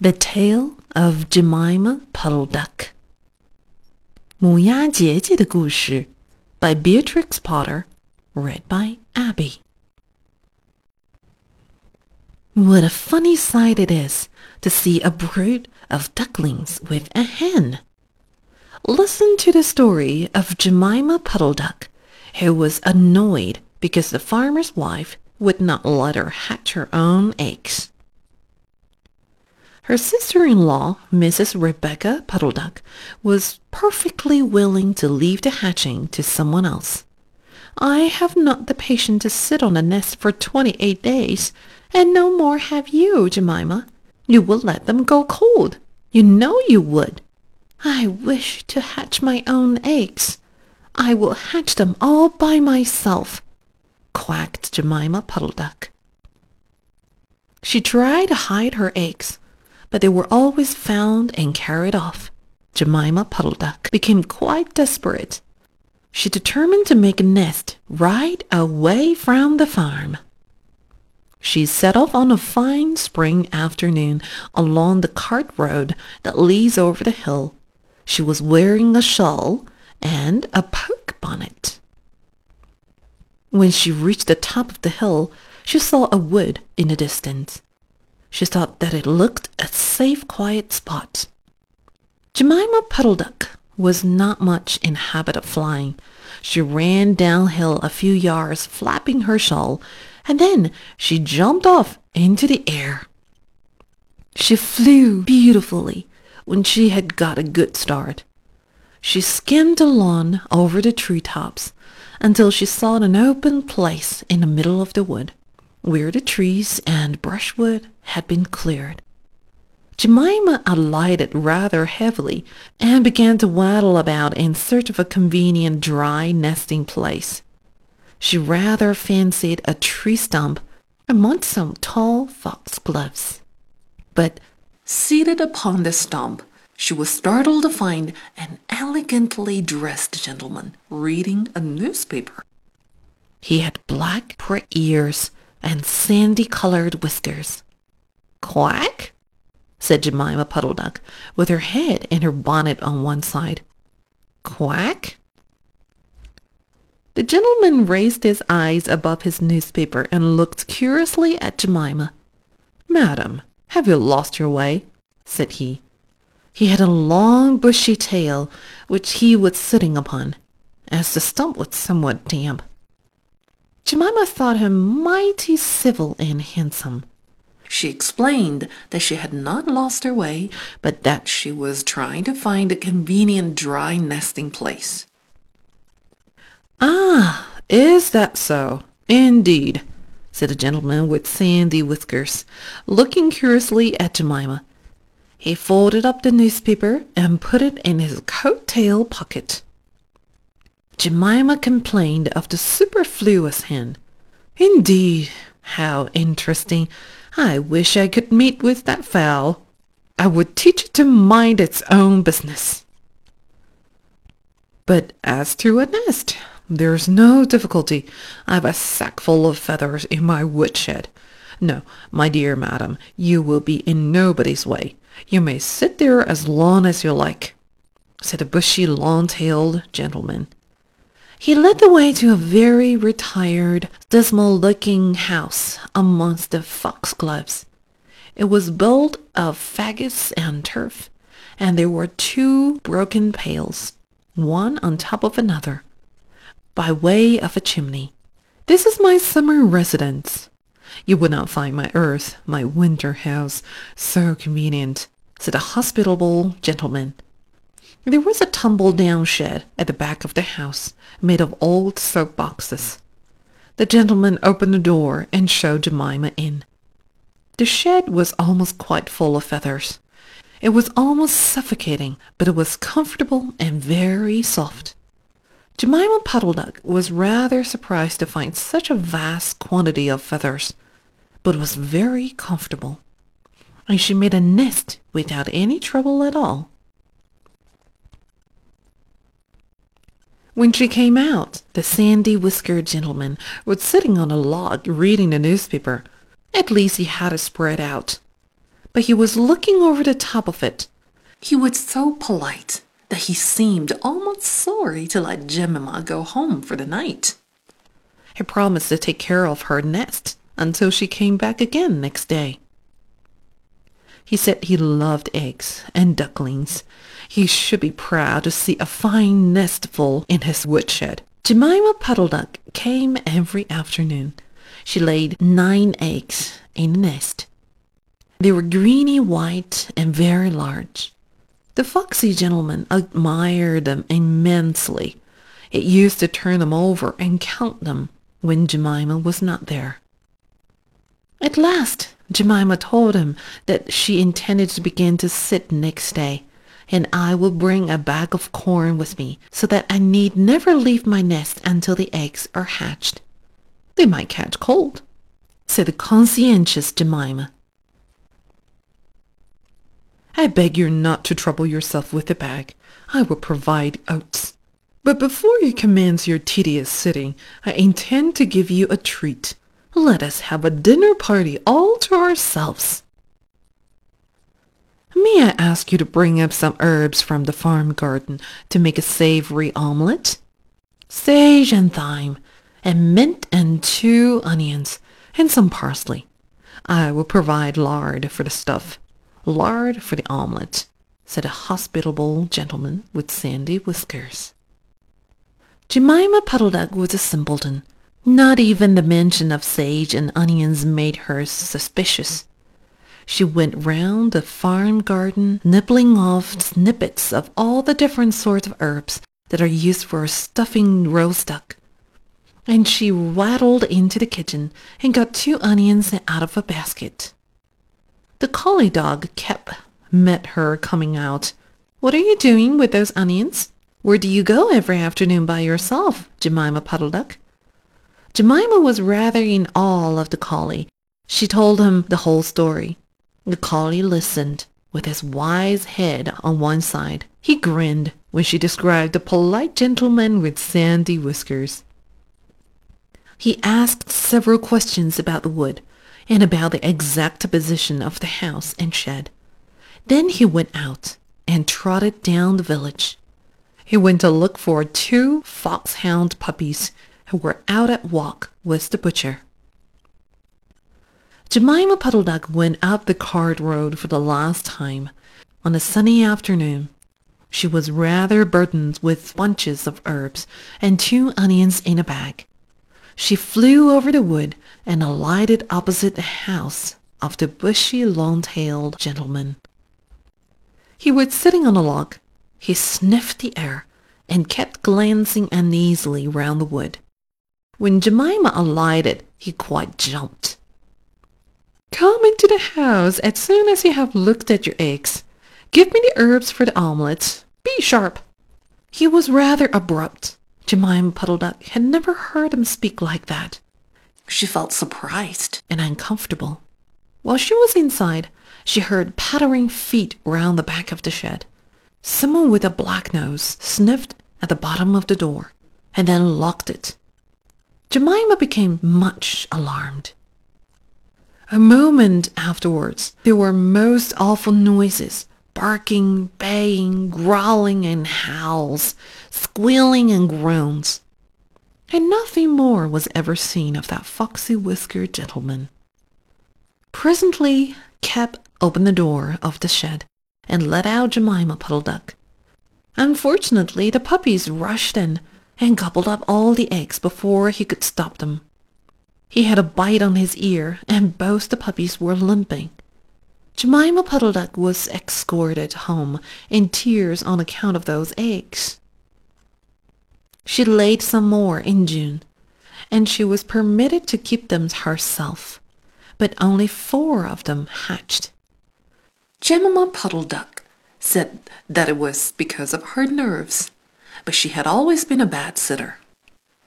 The Tale of Jemima Puddle Duck 母鸭姐姐的故事 by Beatrix Potter read by Abby What a funny sight it is to see a brood of ducklings with a hen. Listen to the story of Jemima Puddle Duck, who was annoyed because the farmer's wife would not let her hatch her own eggs. Her sister-in-law, Mrs. Rebecca Puddleduck, was perfectly willing to leave the hatching to someone else. I have not the patience to sit on a nest for twenty-eight days, and no more have you, Jemima. You would let them go cold. You know you would. I wish to hatch my own eggs. I will hatch them all by myself, quacked Jemima Puddleduck. She tried to hide her eggs, but they were always found and carried off. Jemima Puddleduck became quite desperate. She determined to make a nest right away from the farm. She set off on a fine spring afternoon along the cart road that leads over the hill. She was wearing a shawl and a poke bonnet. When she reached the top of the hill, she saw a wood in the distance. She thought that it looked a safe, quiet spot. Jemima Puddle Duck was not much in habit of flying. She ran downhill a few yards, flapping her shawl, and then she jumped off into the air. She flew beautifully when she had got a good start. She skimmed along over the treetops until she saw an open place in the middle of the wood where the trees and brushwood had been cleared. Jemima alighted rather heavily and began to waddle about in search of a convenient dry nesting place. She rather fancied a tree stump among some tall foxgloves. But seated upon the stump, she was startled to find an elegantly dressed gentleman reading a newspaper. He had black prick ears and sandy-colored whiskers. Quack, said Jemima Puddle Duck, with her head and her bonnet on one side. Quack. The gentleman raised his eyes above his newspaper and looked curiously at Jemima. Madam, have you lost your way? said he. He had a long bushy tail, which he was sitting upon, as the stump was somewhat damp. Jemima thought him mighty civil and handsome. She explained that she had not lost her way, but that she was trying to find a convenient dry nesting place. Ah, is that so? Indeed, said a gentleman with sandy whiskers, looking curiously at Jemima. He folded up the newspaper and put it in his coat-tail pocket. Jemima complained of the superfluous hen. Indeed, how interesting. I wish I could meet with that fowl. I would teach it to mind its own business. But as to a nest, there's no difficulty. I've a sackful of feathers in my woodshed. No, my dear madam, you will be in nobody's way. You may sit there as long as you like, said a bushy, long-tailed gentleman. He led the way to a very retired, dismal-looking house amongst the foxgloves. It was built of faggots and turf, and there were two broken pails, one on top of another, by way of a chimney. This is my summer residence. You would not find my earth, my winter house, so convenient, said a hospitable gentleman there was a tumble-down shed at the back of the house, made of old soap boxes. The gentleman opened the door and showed Jemima in. The shed was almost quite full of feathers. It was almost suffocating, but it was comfortable and very soft. Jemima Puddleduck was rather surprised to find such a vast quantity of feathers, but was very comfortable, and she made a nest without any trouble at all. When she came out, the sandy-whiskered gentleman was sitting on a log reading the newspaper. At least he had it spread out. but he was looking over the top of it. He was so polite that he seemed almost sorry to let Jemima go home for the night. He promised to take care of her nest until she came back again next day. He said he loved eggs and ducklings. He should be proud to see a fine nestful in his woodshed. Jemima Puddle Duck came every afternoon. She laid nine eggs in the nest. They were greeny white and very large. The foxy gentleman admired them immensely. It used to turn them over and count them when Jemima was not there. At last, Jemima told him that she intended to begin to sit next day and I will bring a bag of corn with me so that I need never leave my nest until the eggs are hatched. They might catch cold, said the conscientious Jemima. I beg you not to trouble yourself with the bag. I will provide oats. But before you commence your tedious sitting, I intend to give you a treat. Let us have a dinner party all to ourselves. May I ask you to bring up some herbs from the farm garden to make a savory omelette? Sage and thyme, and mint and two onions, and some parsley. I will provide lard for the stuff, lard for the omelette, said a hospitable gentleman with sandy whiskers. Jemima Puddle Duck was a simpleton. Not even the mention of sage and onions made her suspicious. She went round the farm garden, nibbling off snippets of all the different sorts of herbs that are used for stuffing roast duck. And she waddled into the kitchen and got two onions out of a basket. The collie dog Kep met her coming out. What are you doing with those onions? Where do you go every afternoon by yourself, Jemima Puddle Duck? Jemima was rather in awe of the collie. She told him the whole story. The collie listened, with his wise head on one side. He grinned when she described the polite gentleman with sandy whiskers. He asked several questions about the wood and about the exact position of the house and shed. Then he went out and trotted down the village. He went to look for two foxhound puppies who were out at walk with the butcher. Jemima Puddle Duck went up the cart road for the last time. On a sunny afternoon, she was rather burdened with bunches of herbs and two onions in a bag. She flew over the wood and alighted opposite the house of the bushy, long-tailed gentleman. He was sitting on a log. He sniffed the air and kept glancing uneasily round the wood. When Jemima alighted, he quite jumped. Come into the house as soon as you have looked at your eggs. Give me the herbs for the omelets. Be sharp. He was rather abrupt. Jemima Puddle Duck had never heard him speak like that. She felt surprised and uncomfortable. While she was inside, she heard pattering feet round the back of the shed. Someone with a black nose sniffed at the bottom of the door and then locked it. Jemima became much alarmed. A moment afterwards, there were most awful noises, barking, baying, growling, and howls, squealing and groans. And nothing more was ever seen of that foxy-whiskered gentleman. Presently, Kep opened the door of the shed and let out Jemima Puddle Duck. Unfortunately, the puppies rushed in and gobbled up all the eggs before he could stop them. He had a bite on his ear, and both the puppies were limping. Jemima Puddle Duck was escorted home in tears on account of those eggs. She laid some more in June, and she was permitted to keep them herself, but only four of them hatched. Jemima Puddle Duck said that it was because of her nerves, but she had always been a bad sitter.